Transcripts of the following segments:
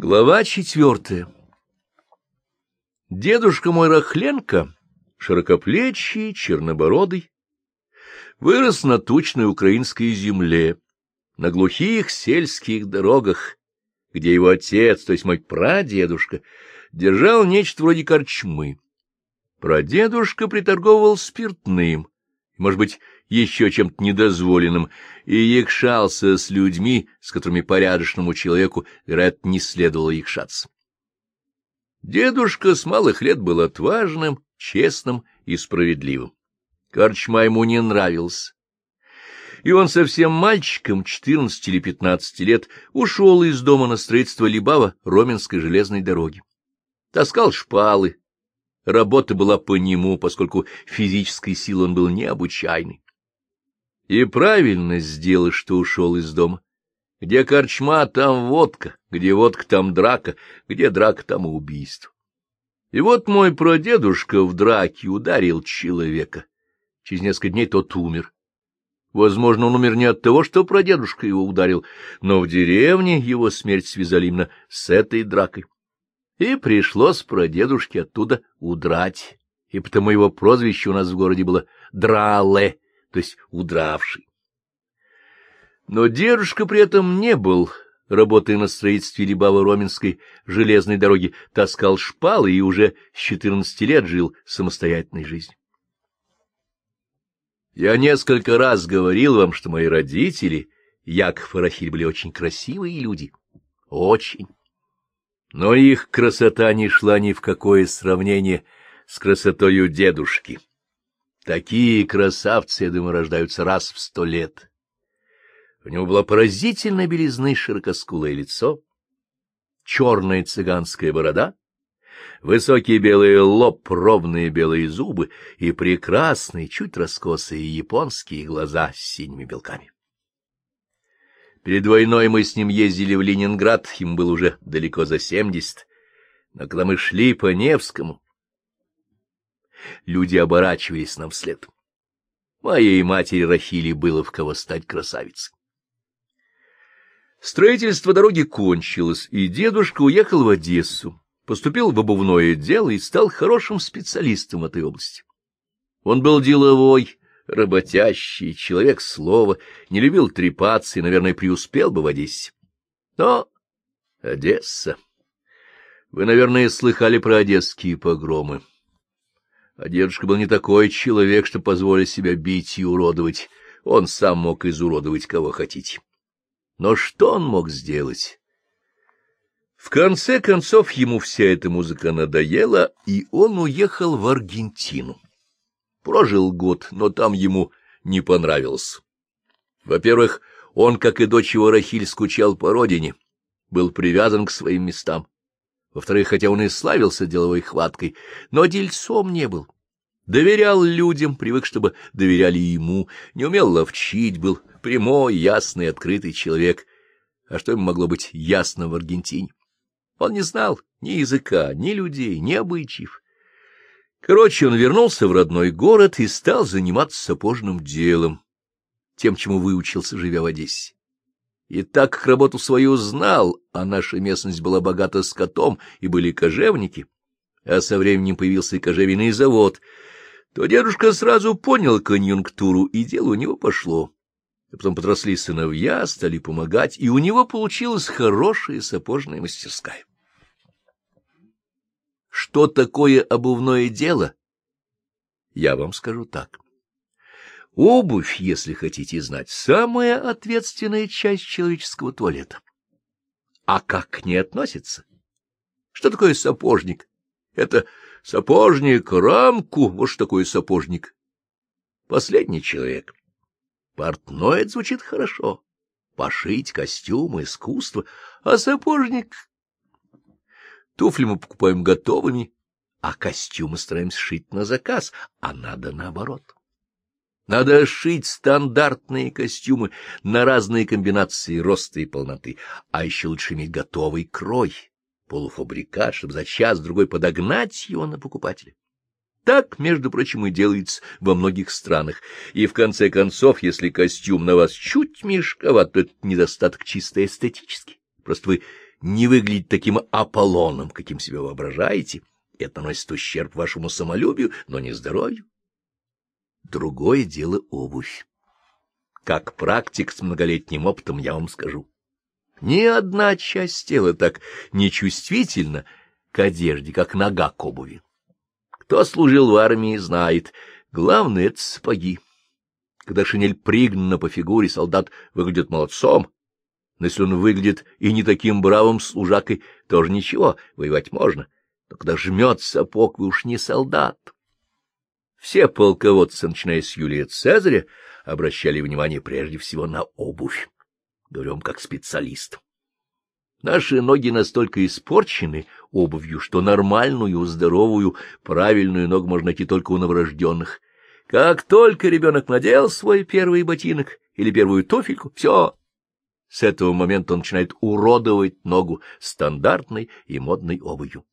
Глава четвертая Дедушка мой Рахленко, широкоплечий, чернобородый, вырос на тучной украинской земле, на глухих сельских дорогах, где его отец, то есть мой прадедушка, держал нечто вроде корчмы. Прадедушка приторговывал спиртным, может быть, еще чем-то недозволенным, и якшался с людьми, с которыми порядочному человеку, вероятно, не следовало якшаться. Дедушка с малых лет был отважным, честным и справедливым. Корчма ему не нравился. И он совсем мальчиком, четырнадцати или пятнадцати лет, ушел из дома на строительство Либава Роменской железной дороги. Таскал шпалы. Работа была по нему, поскольку физической силы он был необычайный. И правильно сделал, что ушел из дома. Где корчма, там водка, где водка, там драка, где драка, там убийство. И вот мой прадедушка в драке ударил человека. Через несколько дней тот умер. Возможно, он умер не от того, что прадедушка его ударил, но в деревне его смерть связали именно с этой дракой. И пришлось прадедушке оттуда удрать, и потому его прозвище у нас в городе было Драле то есть удравший. Но дедушка при этом не был, работая на строительстве Либаво-Роменской железной дороги, таскал шпалы и уже с четырнадцати лет жил самостоятельной жизнью. Я несколько раз говорил вам, что мои родители, Яков и Рахиль, были очень красивые люди. Очень. Но их красота не шла ни в какое сравнение с красотою дедушки. Такие красавцы, я думаю, рождаются раз в сто лет. У него была поразительная белизны широкоскулое лицо, черная цыганская борода, высокий белый лоб, ровные белые зубы и прекрасные, чуть раскосые японские глаза с синими белками. Перед войной мы с ним ездили в Ленинград, ему было уже далеко за семьдесят, но когда мы шли по Невскому, Люди оборачивались нам вслед. Моей матери Рахили было в кого стать красавицей. Строительство дороги кончилось, и дедушка уехал в Одессу, поступил в обувное дело и стал хорошим специалистом в этой области. Он был деловой, работящий, человек слова, не любил трепаться и, наверное, преуспел бы в Одессе. Но Одесса... Вы, наверное, слыхали про одесские погромы. А дедушка был не такой человек, что позволить себя бить и уродовать. Он сам мог изуродовать кого хотите. Но что он мог сделать? В конце концов ему вся эта музыка надоела, и он уехал в Аргентину. Прожил год, но там ему не понравилось. Во-первых, он, как и дочь его Рахиль, скучал по родине, был привязан к своим местам. Во-вторых, хотя он и славился деловой хваткой, но дельцом не был. Доверял людям, привык, чтобы доверяли ему, не умел ловчить, был прямой, ясный, открытый человек. А что ему могло быть ясно в Аргентине? Он не знал ни языка, ни людей, ни обычаев. Короче, он вернулся в родной город и стал заниматься сапожным делом, тем, чему выучился, живя в Одессе. И так как работу свою знал, а наша местность была богата скотом, и были кожевники, а со временем появился и кожевенный завод, то дедушка сразу понял конъюнктуру, и дело у него пошло. А потом подросли сыновья, стали помогать, и у него получилась хорошая сапожная мастерская. Что такое обувное дело? Я вам скажу так. Обувь, если хотите знать, самая ответственная часть человеческого туалета. А как к ней относится? Что такое сапожник? Это сапожник, рамку, вот что такое сапожник. Последний человек. Портной звучит хорошо. Пошить костюм, искусство. А сапожник... Туфли мы покупаем готовыми, а костюмы стараемся шить на заказ, а надо наоборот. Надо шить стандартные костюмы на разные комбинации роста и полноты, а еще лучше иметь готовый крой, полуфабрикат, чтобы за час-другой подогнать его на покупателя. Так, между прочим, и делается во многих странах. И в конце концов, если костюм на вас чуть мешковат, то это недостаток чисто эстетический. Просто вы не выглядеть таким Аполлоном, каким себя воображаете. Это наносит ущерб вашему самолюбию, но не здоровью. Другое дело обувь. Как практик с многолетним опытом я вам скажу. Ни одна часть тела так нечувствительна к одежде, как нога к обуви. Кто служил в армии, знает, главное — это сапоги. Когда шинель пригнана по фигуре, солдат выглядит молодцом, но если он выглядит и не таким бравым служакой, тоже ничего, воевать можно. Но когда жмет сапог, вы уж не солдат. Все полководцы, начиная с Юлия Цезаря, обращали внимание прежде всего на обувь. Говорю вам как специалист. Наши ноги настолько испорчены обувью, что нормальную, здоровую, правильную ногу можно найти только у новорожденных. Как только ребенок надел свой первый ботинок или первую туфельку, все, с этого момента он начинает уродовать ногу стандартной и модной обувью.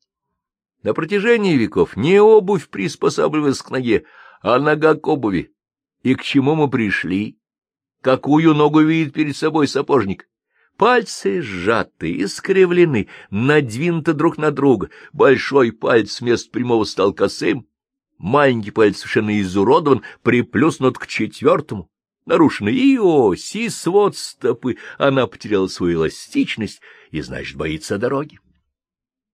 На протяжении веков не обувь приспосабливалась к ноге, а нога к обуви. И к чему мы пришли? Какую ногу видит перед собой сапожник? Пальцы сжаты, искривлены, надвинуты друг на друга. Большой палец вместо прямого стал косым, маленький палец совершенно изуродован, приплюснут к четвертому. Нарушены и ось, и свод стопы, она потеряла свою эластичность и, значит, боится дороги.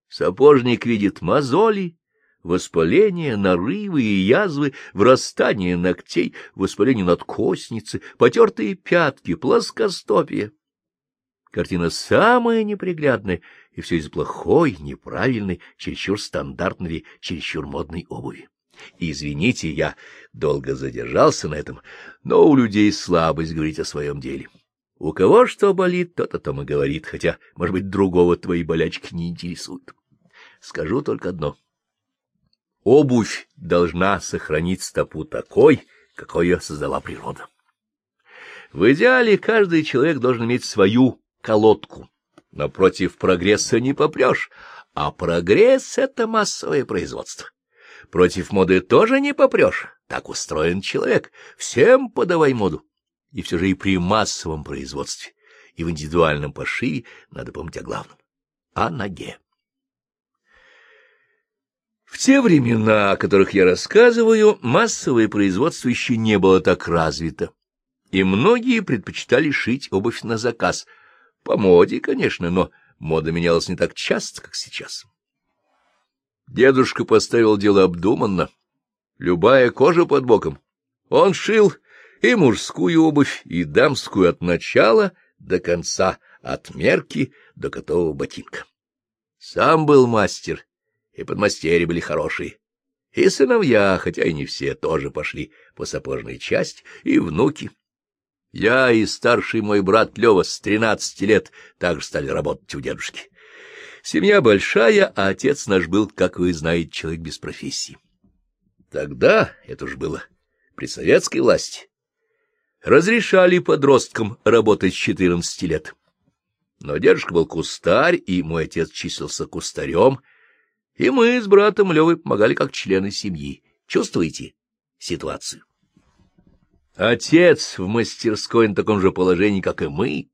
Сапожник видит мозоли, воспаление, нарывы и язвы, врастание ногтей, воспаление надкосницы, потертые пятки, плоскостопие. Картина самая неприглядная, и все из плохой, неправильной, чересчур стандартной, чересчур модной обуви. Извините, я долго задержался на этом, но у людей слабость говорить о своем деле. У кого что болит, тот о том и говорит, хотя, может быть, другого твои болячки не интересуют. Скажу только одно. Обувь должна сохранить стопу такой, какой ее создала природа. В идеале каждый человек должен иметь свою колодку, но против прогресса не попрешь, а прогресс — это массовое производство. Против моды тоже не попрешь. Так устроен человек. Всем подавай моду. И все же и при массовом производстве, и в индивидуальном пошиве надо помнить о главном — о ноге. В те времена, о которых я рассказываю, массовое производство еще не было так развито, и многие предпочитали шить обувь на заказ. По моде, конечно, но мода менялась не так часто, как сейчас. Дедушка поставил дело обдуманно. Любая кожа под боком. Он шил и мужскую обувь, и дамскую от начала до конца, от мерки до готового ботинка. Сам был мастер, и подмастерья были хорошие. И сыновья, хотя и не все, тоже пошли по сапожной части, и внуки. Я и старший мой брат Лева с тринадцати лет также стали работать у дедушки. Семья большая, а отец наш был, как вы знаете, человек без профессии. Тогда, это уж было при советской власти, разрешали подросткам работать с четырнадцати лет. Но дедушка был кустарь, и мой отец числился кустарем, и мы с братом Левой помогали как члены семьи. Чувствуете ситуацию? Отец в мастерской на таком же положении, как и мы,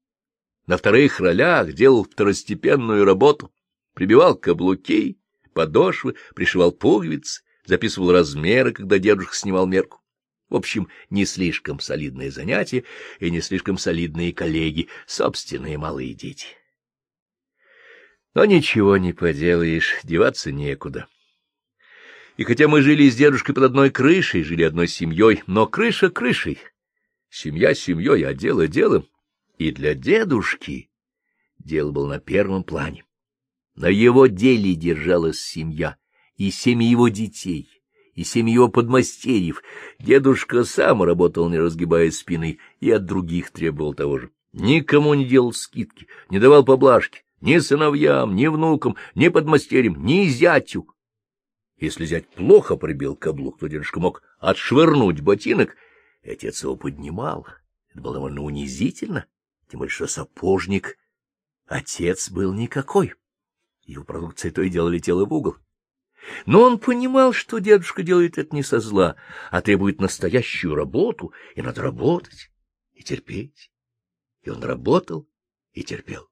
на вторых ролях делал второстепенную работу прибивал каблуки, подошвы, пришивал пуговицы, записывал размеры, когда дедушка снимал мерку. В общем, не слишком солидные занятия и не слишком солидные коллеги, собственные малые дети. Но ничего не поделаешь, деваться некуда. И хотя мы жили с дедушкой под одной крышей, жили одной семьей, но крыша крышей, семья семьей, а дело делом. И для дедушки дело было на первом плане. На его деле держалась семья, и семьи его детей, и семьи его подмастерьев. Дедушка сам работал, не разгибая спины, и от других требовал того же. Никому не делал скидки, не давал поблажки, ни сыновьям, ни внукам, ни подмастерьям, ни зятю. Если зять плохо прибил каблук, то дедушка мог отшвырнуть ботинок, и отец его поднимал. Это было довольно унизительно, тем более что сапожник отец был никакой. Его продукция то и дело летела в угол. Но он понимал, что дедушка делает это не со зла, а требует настоящую работу, и надо работать и терпеть. И он работал и терпел.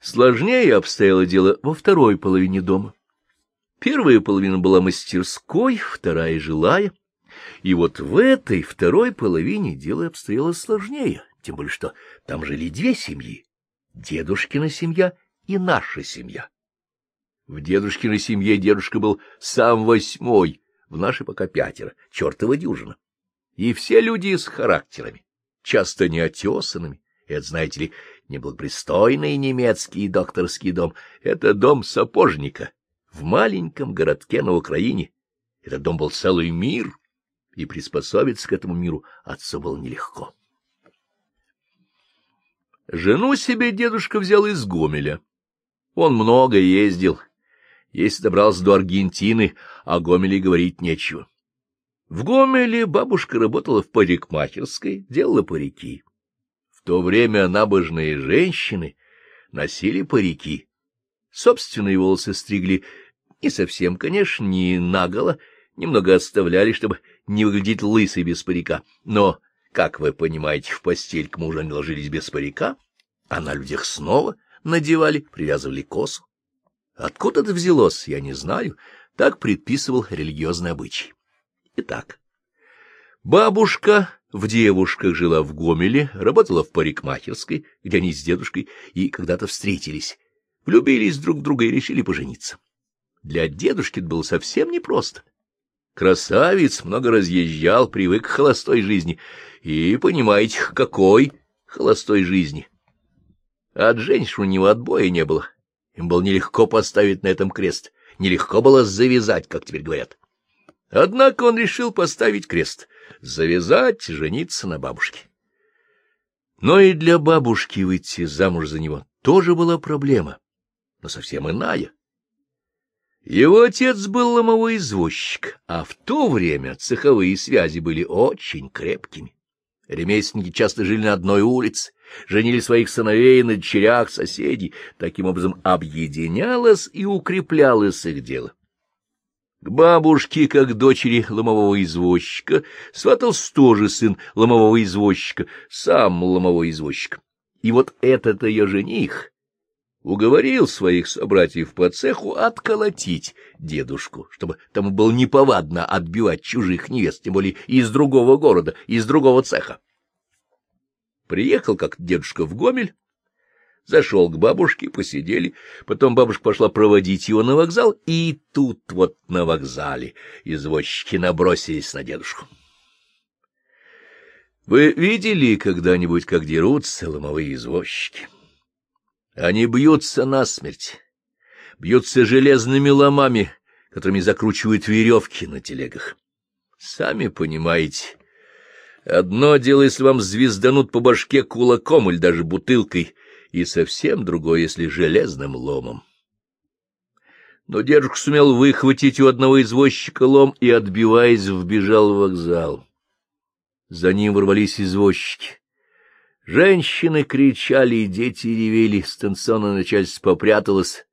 Сложнее обстояло дело во второй половине дома. Первая половина была мастерской, вторая — жилая. И вот в этой второй половине дело обстояло сложнее, тем более что там жили две семьи — дедушкина семья и наша семья. В дедушкиной семье дедушка был сам восьмой, в нашей пока пятеро, чертова дюжина. И все люди с характерами, часто неотесанными. Это, знаете ли, неблагопристойный немецкий докторский дом. Это дом сапожника в маленьком городке на Украине. Этот дом был целый мир, и приспособиться к этому миру отцу было нелегко. Жену себе дедушка взял из Гомеля. Он много ездил, если добрался до Аргентины, о Гомеле говорить нечего. В Гомеле бабушка работала в парикмахерской, делала парики. В то время набожные женщины носили парики. Собственные волосы стригли не совсем, конечно, не наголо, немного оставляли, чтобы не выглядеть лысой без парика. Но, как вы понимаете, в постель к мужу они ложились без парика, а на людях снова надевали, привязывали косу. Откуда это взялось, я не знаю, так предписывал религиозный обычай. Итак, бабушка в девушках жила в Гомеле, работала в парикмахерской, где они с дедушкой и когда-то встретились, влюбились друг в друга и решили пожениться. Для дедушки это было совсем непросто. Красавец много разъезжал, привык к холостой жизни. И понимаете, какой холостой жизни. От женщин у него отбоя не было. Им было нелегко поставить на этом крест, нелегко было завязать, как теперь говорят. Однако он решил поставить крест, завязать, жениться на бабушке. Но и для бабушки выйти замуж за него тоже была проблема, но совсем иная. Его отец был ломовой извозчик, а в то время цеховые связи были очень крепкими. Ремесленники часто жили на одной улице, женили своих сыновей на дочерях соседей, таким образом объединялось и укреплялось их дело. К бабушке, как дочери ломового извозчика, сватался тоже сын ломового извозчика, сам ломовой извозчик. И вот этот ее жених уговорил своих собратьев по цеху отколотить дедушку, чтобы тому было неповадно отбивать чужих невест, тем более из другого города, из другого цеха. Приехал как дедушка в Гомель, зашел к бабушке, посидели, потом бабушка пошла проводить его на вокзал, и тут вот на вокзале извозчики набросились на дедушку. Вы видели когда-нибудь, как дерутся ломовые извозчики? Они бьются насмерть, бьются железными ломами, которыми закручивают веревки на телегах. Сами понимаете, одно дело, если вам звезданут по башке кулаком или даже бутылкой, и совсем другое, если железным ломом. Но дедушка сумел выхватить у одного извозчика лом и, отбиваясь, вбежал в вокзал. За ним ворвались извозчики. Женщины кричали, дети ревели, станционное начальство попряталось.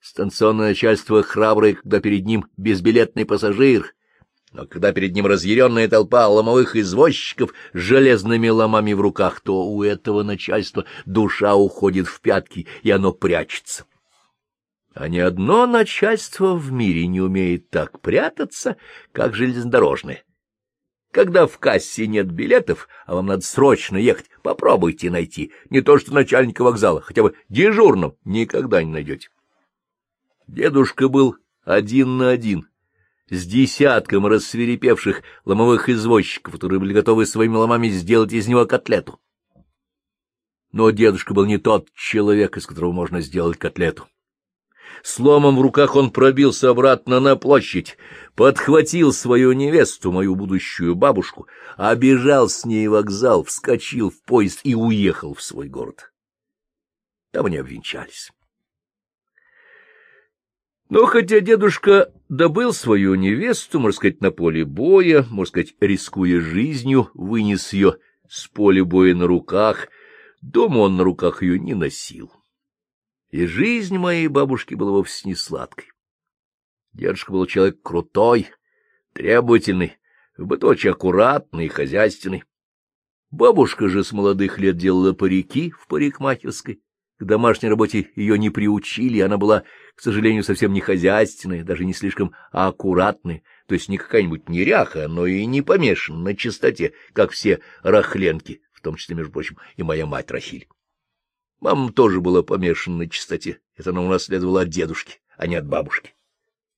Станционное начальство храброе, когда перед ним безбилетный пассажир, но когда перед ним разъяренная толпа ломовых извозчиков с железными ломами в руках, то у этого начальства душа уходит в пятки, и оно прячется. А ни одно начальство в мире не умеет так прятаться, как железнодорожное. Когда в кассе нет билетов, а вам надо срочно ехать, попробуйте найти. Не то что начальника вокзала, хотя бы дежурным никогда не найдете. Дедушка был один на один, с десятком рассверепевших ломовых извозчиков, которые были готовы своими ломами сделать из него котлету. Но дедушка был не тот человек, из которого можно сделать котлету. Сломом в руках он пробился обратно на площадь, подхватил свою невесту, мою будущую бабушку, обежал с ней вокзал, вскочил в поезд и уехал в свой город. Там они обвенчались. Но хотя дедушка добыл свою невесту, можно сказать, на поле боя, можно сказать, рискуя жизнью, вынес ее с поля боя на руках, дома он на руках ее не носил и жизнь моей бабушки была вовсе не сладкой. Дедушка был человек крутой, требовательный, в быту очень аккуратный и хозяйственный. Бабушка же с молодых лет делала парики в парикмахерской, К домашней работе ее не приучили, она была, к сожалению, совсем не хозяйственная, даже не слишком аккуратная, то есть не какая-нибудь неряха, но и не помешана на чистоте, как все рахленки, в том числе, между прочим, и моя мать Рахиль. Мама тоже была помешана на чистоте, это она унаследовала от дедушки, а не от бабушки.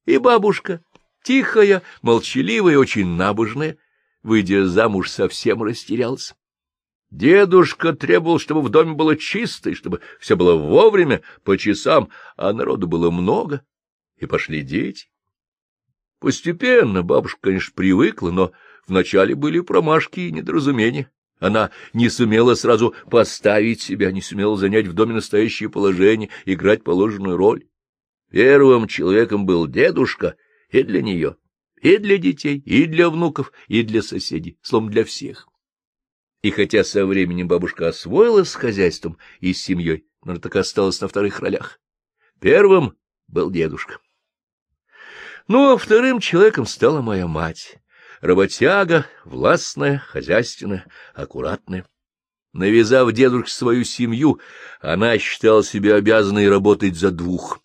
И бабушка, тихая, молчаливая, очень набожная, выйдя замуж, совсем растерялась. Дедушка требовал, чтобы в доме было чисто, и чтобы все было вовремя, по часам, а народу было много, и пошли дети. Постепенно бабушка, конечно, привыкла, но вначале были промашки и недоразумения. Она не сумела сразу поставить себя, не сумела занять в доме настоящее положение, играть положенную роль. Первым человеком был дедушка и для нее, и для детей, и для внуков, и для соседей, словом, для всех. И хотя со временем бабушка освоилась с хозяйством и с семьей, но так осталась на вторых ролях. Первым был дедушка. Ну, а вторым человеком стала моя мать. Работяга, властная, хозяйственная, аккуратная. Навязав дедушке свою семью, она считала себя обязанной работать за двух.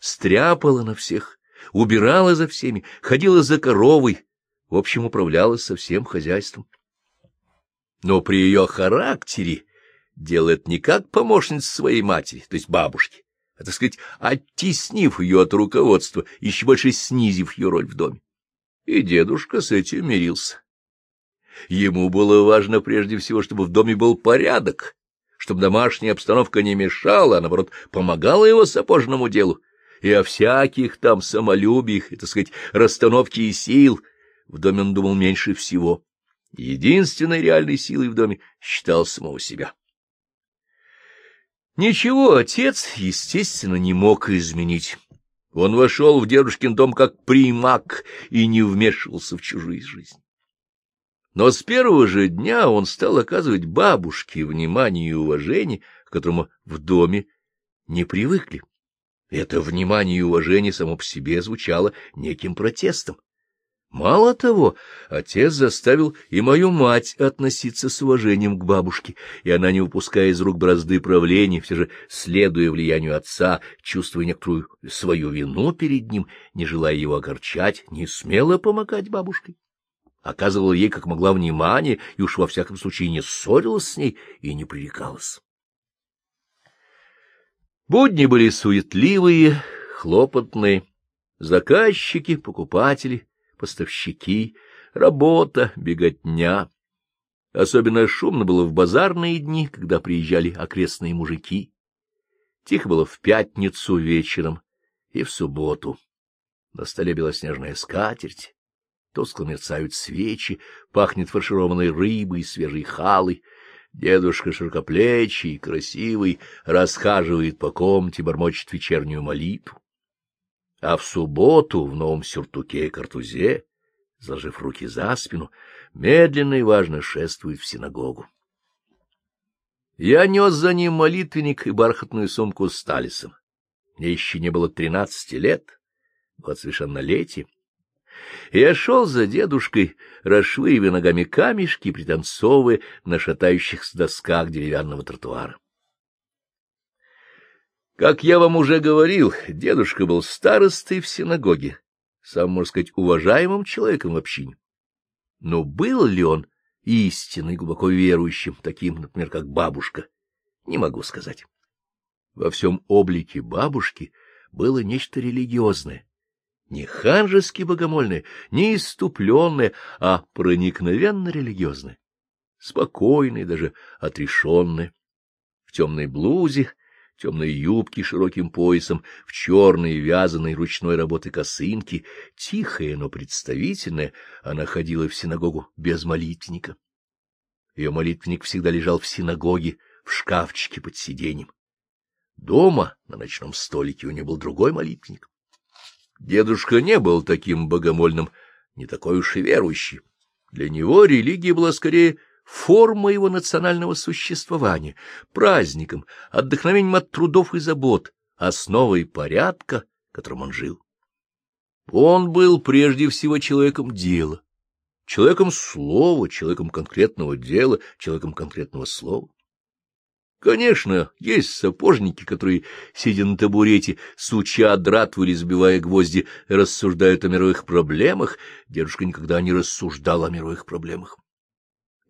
Стряпала на всех, убирала за всеми, ходила за коровой, в общем, управлялась со всем хозяйством. Но при ее характере делает не как помощница своей матери, то есть бабушки, а, так сказать, оттеснив ее от руководства, еще больше снизив ее роль в доме. И дедушка с этим мирился. Ему было важно прежде всего, чтобы в доме был порядок, чтобы домашняя обстановка не мешала, а, наоборот, помогала его сапожному делу, и о всяких там самолюбиях, и, так сказать, расстановке сил в доме он думал меньше всего. Единственной реальной силой в доме считал самого себя. Ничего отец, естественно, не мог изменить. Он вошел в дедушкин дом как примак и не вмешивался в чужую жизнь. Но с первого же дня он стал оказывать бабушке внимание и уважение, к которому в доме не привыкли. Это внимание и уважение само по себе звучало неким протестом. Мало того, отец заставил и мою мать относиться с уважением к бабушке, и она, не выпуская из рук бразды правления, все же, следуя влиянию отца, чувствуя некоторую свою вину перед ним, не желая его огорчать, не смела помогать бабушке. Оказывала ей, как могла, внимание, и уж во всяком случае не ссорилась с ней и не пререкалась. Будни были суетливые, хлопотные, заказчики, покупатели — поставщики, работа, беготня. Особенно шумно было в базарные дни, когда приезжали окрестные мужики. Тихо было в пятницу вечером и в субботу. На столе белоснежная скатерть, тускло мерцают свечи, пахнет фаршированной рыбой и свежей халой. Дедушка широкоплечий, красивый, расхаживает по комнате, бормочет вечернюю молитву а в субботу в новом сюртуке и картузе, сложив руки за спину, медленно и важно шествует в синагогу. Я нес за ним молитвенник и бархатную сумку с талисом. Мне еще не было тринадцати лет, год совершеннолетия. Я шел за дедушкой, расшвыривая ногами камешки, пританцовывая на шатающихся досках деревянного тротуара. Как я вам уже говорил, дедушка был старостой в синагоге, самым, можно сказать, уважаемым человеком в общине. Но был ли он истинный, глубоко верующим, таким, например, как бабушка, не могу сказать. Во всем облике бабушки было нечто религиозное, не ханжески богомольное, не иступленное, а проникновенно религиозное, спокойное, даже отрешенное. В темной блузе, темной юбки широким поясом, в черной вязаной ручной работы косынки, тихая, но представительная, она ходила в синагогу без молитвенника. Ее молитвенник всегда лежал в синагоге, в шкафчике под сиденьем. Дома, на ночном столике, у нее был другой молитвенник. Дедушка не был таким богомольным, не такой уж и верующий. Для него религия была скорее форма его национального существования, праздником, отдохновением от трудов и забот, основой порядка, которым он жил. Он был прежде всего человеком дела, человеком слова, человеком конкретного дела, человеком конкретного слова. Конечно, есть сапожники, которые, сидя на табурете, суча дратву или сбивая гвозди, рассуждают о мировых проблемах. Дедушка никогда не рассуждал о мировых проблемах.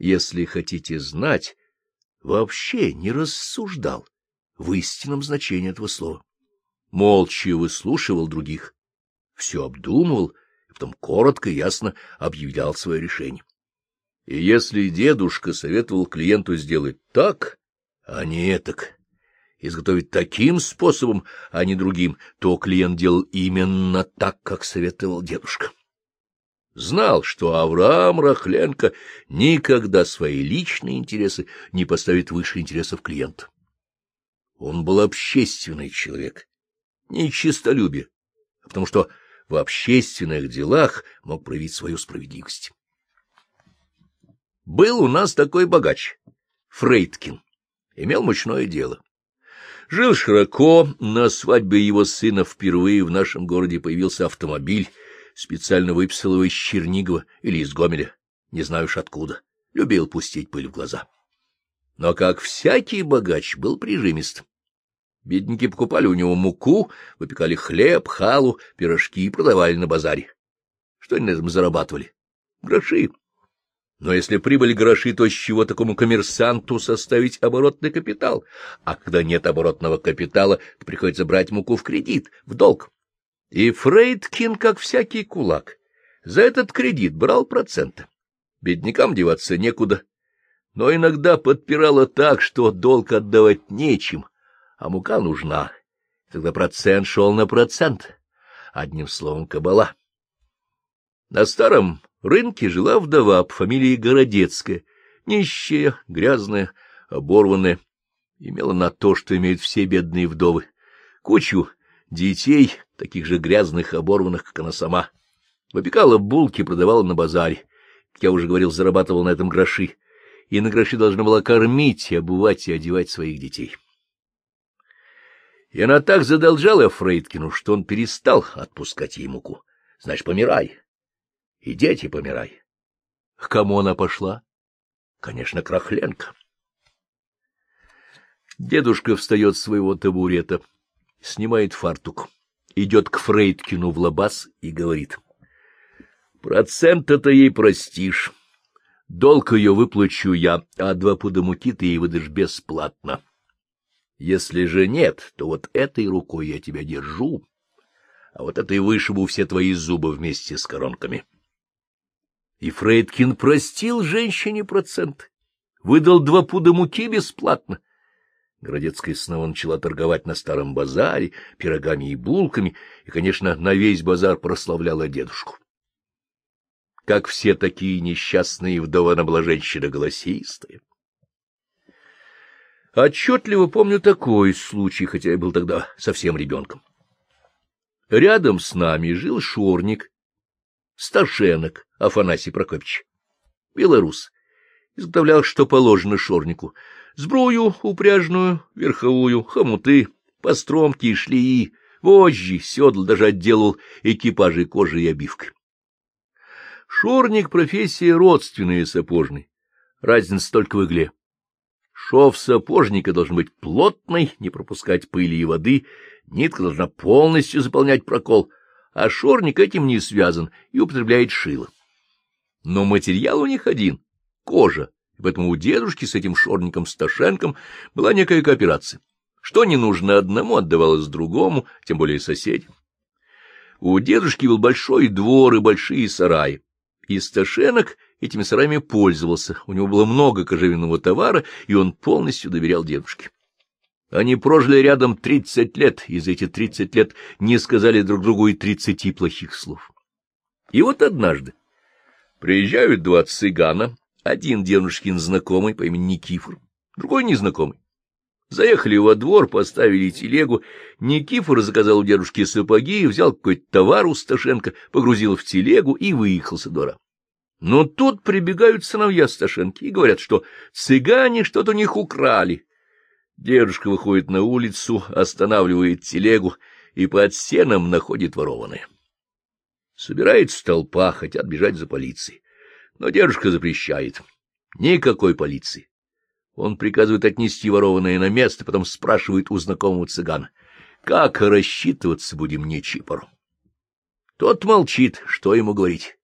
Если хотите знать, вообще не рассуждал в истинном значении этого слова. Молча выслушивал других, все обдумывал, и потом коротко и ясно объявлял свое решение. И если дедушка советовал клиенту сделать так, а не этак, изготовить таким способом, а не другим, то клиент делал именно так, как советовал дедушка. Знал, что Авраам Рахленко никогда свои личные интересы не поставит выше интересов клиента. Он был общественный человек, не чистолюбие, а потому что в общественных делах мог проявить свою справедливость. Был у нас такой богач, Фрейдкин имел мучное дело. Жил широко, на свадьбе его сына впервые в нашем городе появился автомобиль, специально выписал его из Чернигова или из Гомеля, не знаю уж откуда, любил пустить пыль в глаза. Но, как всякий богач, был прижимист. Бедники покупали у него муку, выпекали хлеб, халу, пирожки и продавали на базаре. Что они на этом зарабатывали? Гроши. Но если прибыль гроши, то с чего такому коммерсанту составить оборотный капитал? А когда нет оборотного капитала, то приходится брать муку в кредит, в долг. И Фрейдкин, как всякий кулак, за этот кредит брал проценты. Беднякам деваться некуда. Но иногда подпирало так, что долг отдавать нечем, а мука нужна. Тогда процент шел на процент. Одним словом, кабала. На старом рынке жила вдова по фамилии Городецкая, нищая, грязная, оборванная. Имела на то, что имеют все бедные вдовы. Кучу детей, таких же грязных, оборванных, как она сама. Выпекала булки, продавала на базаре. Как я уже говорил, зарабатывала на этом гроши. И на гроши должна была кормить, обувать и одевать своих детей. И она так задолжала Фрейдкину, что он перестал отпускать ей муку. Значит, помирай. И дети помирай. К кому она пошла? Конечно, к Рахленко. Дедушка встает с своего табурета, снимает фартук, идет к Фрейдкину в лабаз и говорит. — Процент-то ей простишь. Долг ее выплачу я, а два пуда муки ты ей выдашь бесплатно. Если же нет, то вот этой рукой я тебя держу, а вот этой вышибу все твои зубы вместе с коронками. И Фрейдкин простил женщине процент, выдал два пуда муки бесплатно. Городецкая снова начала торговать на старом базаре пирогами и булками, и, конечно, на весь базар прославляла дедушку. Как все такие несчастные вдовы, она была женщина голосистая. Отчетливо помню такой случай, хотя я был тогда совсем ребенком. Рядом с нами жил шорник, Сташенок Афанасий Прокопьевич, белорус, изготовлял, что положено шорнику, сбрую упряжную, верховую, хомуты, постромки и шлии, вожжи, седла, даже отделал экипажи кожей и обивкой. Шорник — профессия родственная сапожной, разница только в игле. Шов сапожника должен быть плотный, не пропускать пыли и воды, нитка должна полностью заполнять прокол, а шорник этим не связан и употребляет шило. Но материал у них один — кожа, и поэтому у дедушки с этим шорником Сташенком была некая кооперация. Что не нужно одному, отдавалось другому, тем более соседям. У дедушки был большой двор и большие сараи, и Сташенок — этими сараями пользовался, у него было много кожевенного товара, и он полностью доверял дедушке. Они прожили рядом тридцать лет, и за эти тридцать лет не сказали друг другу и тридцати плохих слов. И вот однажды приезжают два цыгана, один дедушкин знакомый по имени Никифор, другой незнакомый. Заехали во двор, поставили телегу. Никифор заказал у дедушки сапоги, взял какой-то товар у Сташенко, погрузил в телегу и выехал со двора. Но тут прибегают сыновья Сташенки и говорят, что цыгане что-то у них украли. Дедушка выходит на улицу, останавливает телегу и под сеном находит ворованное. Собирается толпа, хотят бежать за полицией. Но дедушка запрещает. Никакой полиции. Он приказывает отнести ворованное на место, потом спрашивает у знакомого цыгана, как рассчитываться будем Нечипору. Тот молчит, что ему говорить.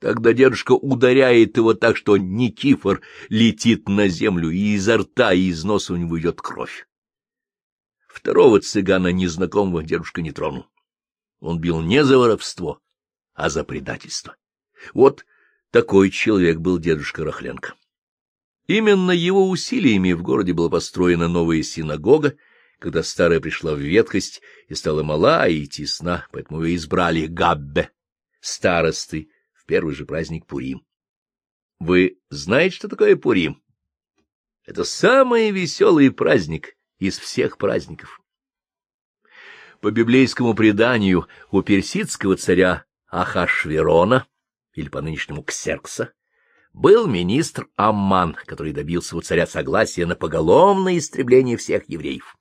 Тогда дедушка ударяет его так, что Никифор летит на землю, и изо рта, и из носа у него идет кровь. Второго цыгана незнакомого дедушка не тронул. Он бил не за воровство, а за предательство. Вот такой человек был дедушка Рахленко. Именно его усилиями в городе была построена новая синагога, когда старая пришла в ветхость и стала мала и тесна, поэтому ее избрали Габбе, старостой, в первый же праздник Пурим. Вы знаете, что такое Пурим? Это самый веселый праздник из всех праздников. По библейскому преданию у персидского царя Ахашверона, или по нынешнему Ксеркса, был министр Амман, который добился у царя согласия на поголовное истребление всех евреев.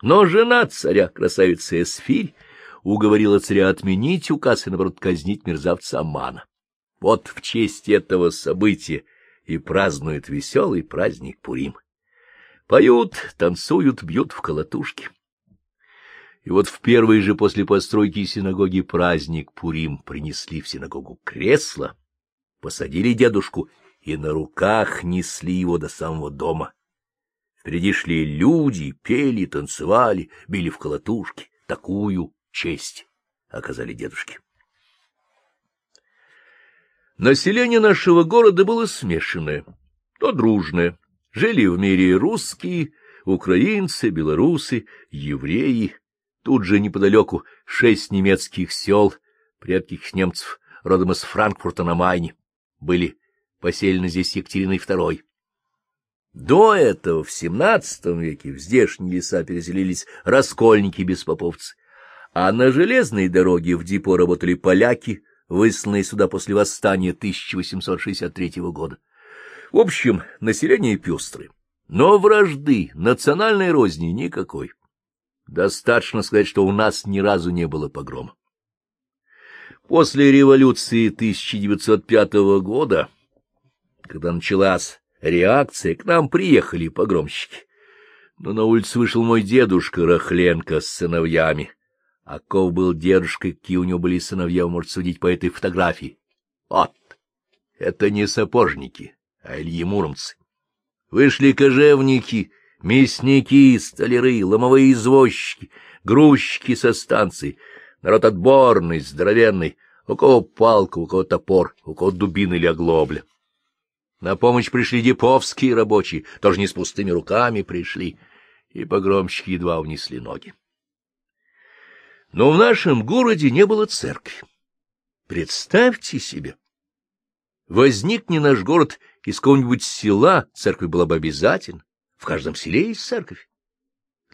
Но жена царя, красавица Эсфирь, уговорила царя отменить указ и, наоборот, казнить мерзавца Амана. Вот в честь этого события и празднует веселый праздник Пурим. Поют, танцуют, бьют в колотушки. И вот в первый же после постройки синагоги праздник Пурим принесли в синагогу кресло, посадили дедушку и на руках несли его до самого дома. Впереди шли люди, пели, танцевали, били в колотушки. Такую честь оказали дедушке. Население нашего города было смешанное, то дружное. Жили в мире русские, украинцы, белорусы, евреи. Тут же неподалеку шесть немецких сел, предких немцев, родом из Франкфурта на Майне, были поселены здесь Екатериной II. До этого, в XVII веке, в здешние леса переселились раскольники-беспоповцы, а на железной дороге в депо работали поляки, высланные сюда после восстания 1863 года. В общем, население пестрое, но вражды, национальной розни никакой. Достаточно сказать, что у нас ни разу не было погрома. После революции 1905 года, когда началась реакция, к нам приехали погромщики. Но на улицу вышел мой дедушка Рахленко с сыновьями. А ков был дедушка, какие у него были сыновья, вы можете судить по этой фотографии. Вот, это не сапожники, а Ильи Муромцы. Вышли кожевники, мясники, столяры, ломовые извозчики, грузчики со станций, народ отборный, здоровенный, у кого палка, у кого топор, у кого дубина или оглобля. На помощь пришли деповские рабочие, тоже не с пустыми руками пришли, и погромщики едва унесли ноги. Но в нашем городе не было церкви. Представьте себе! Возникни наш город из какого-нибудь села, церковь была бы обязательно, в каждом селе есть церковь.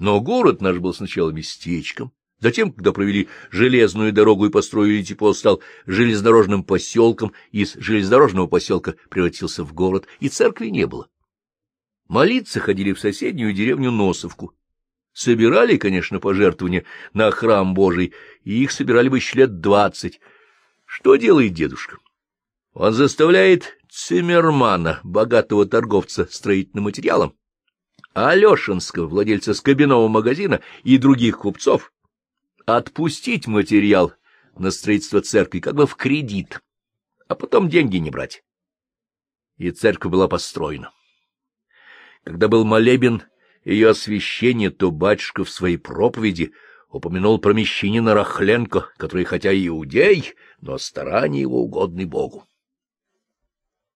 Но город наш был сначала местечком, Затем, когда провели железную дорогу и построили тепло, стал железнодорожным поселком, из железнодорожного поселка превратился в город, и церкви не было. Молиться ходили в соседнюю деревню Носовку. Собирали, конечно, пожертвования на храм Божий, и их собирали бы еще лет двадцать. Что делает дедушка? Он заставляет Циммермана, богатого торговца строительным материалом, Алешинского, владельца скобяного магазина и других купцов, отпустить материал на строительство церкви как бы в кредит, а потом деньги не брать. И церковь была построена. Когда был молебен ее освящение, то батюшка в своей проповеди упомянул про мещанина Рахленко, который хотя и иудей, но старание его угодный Богу.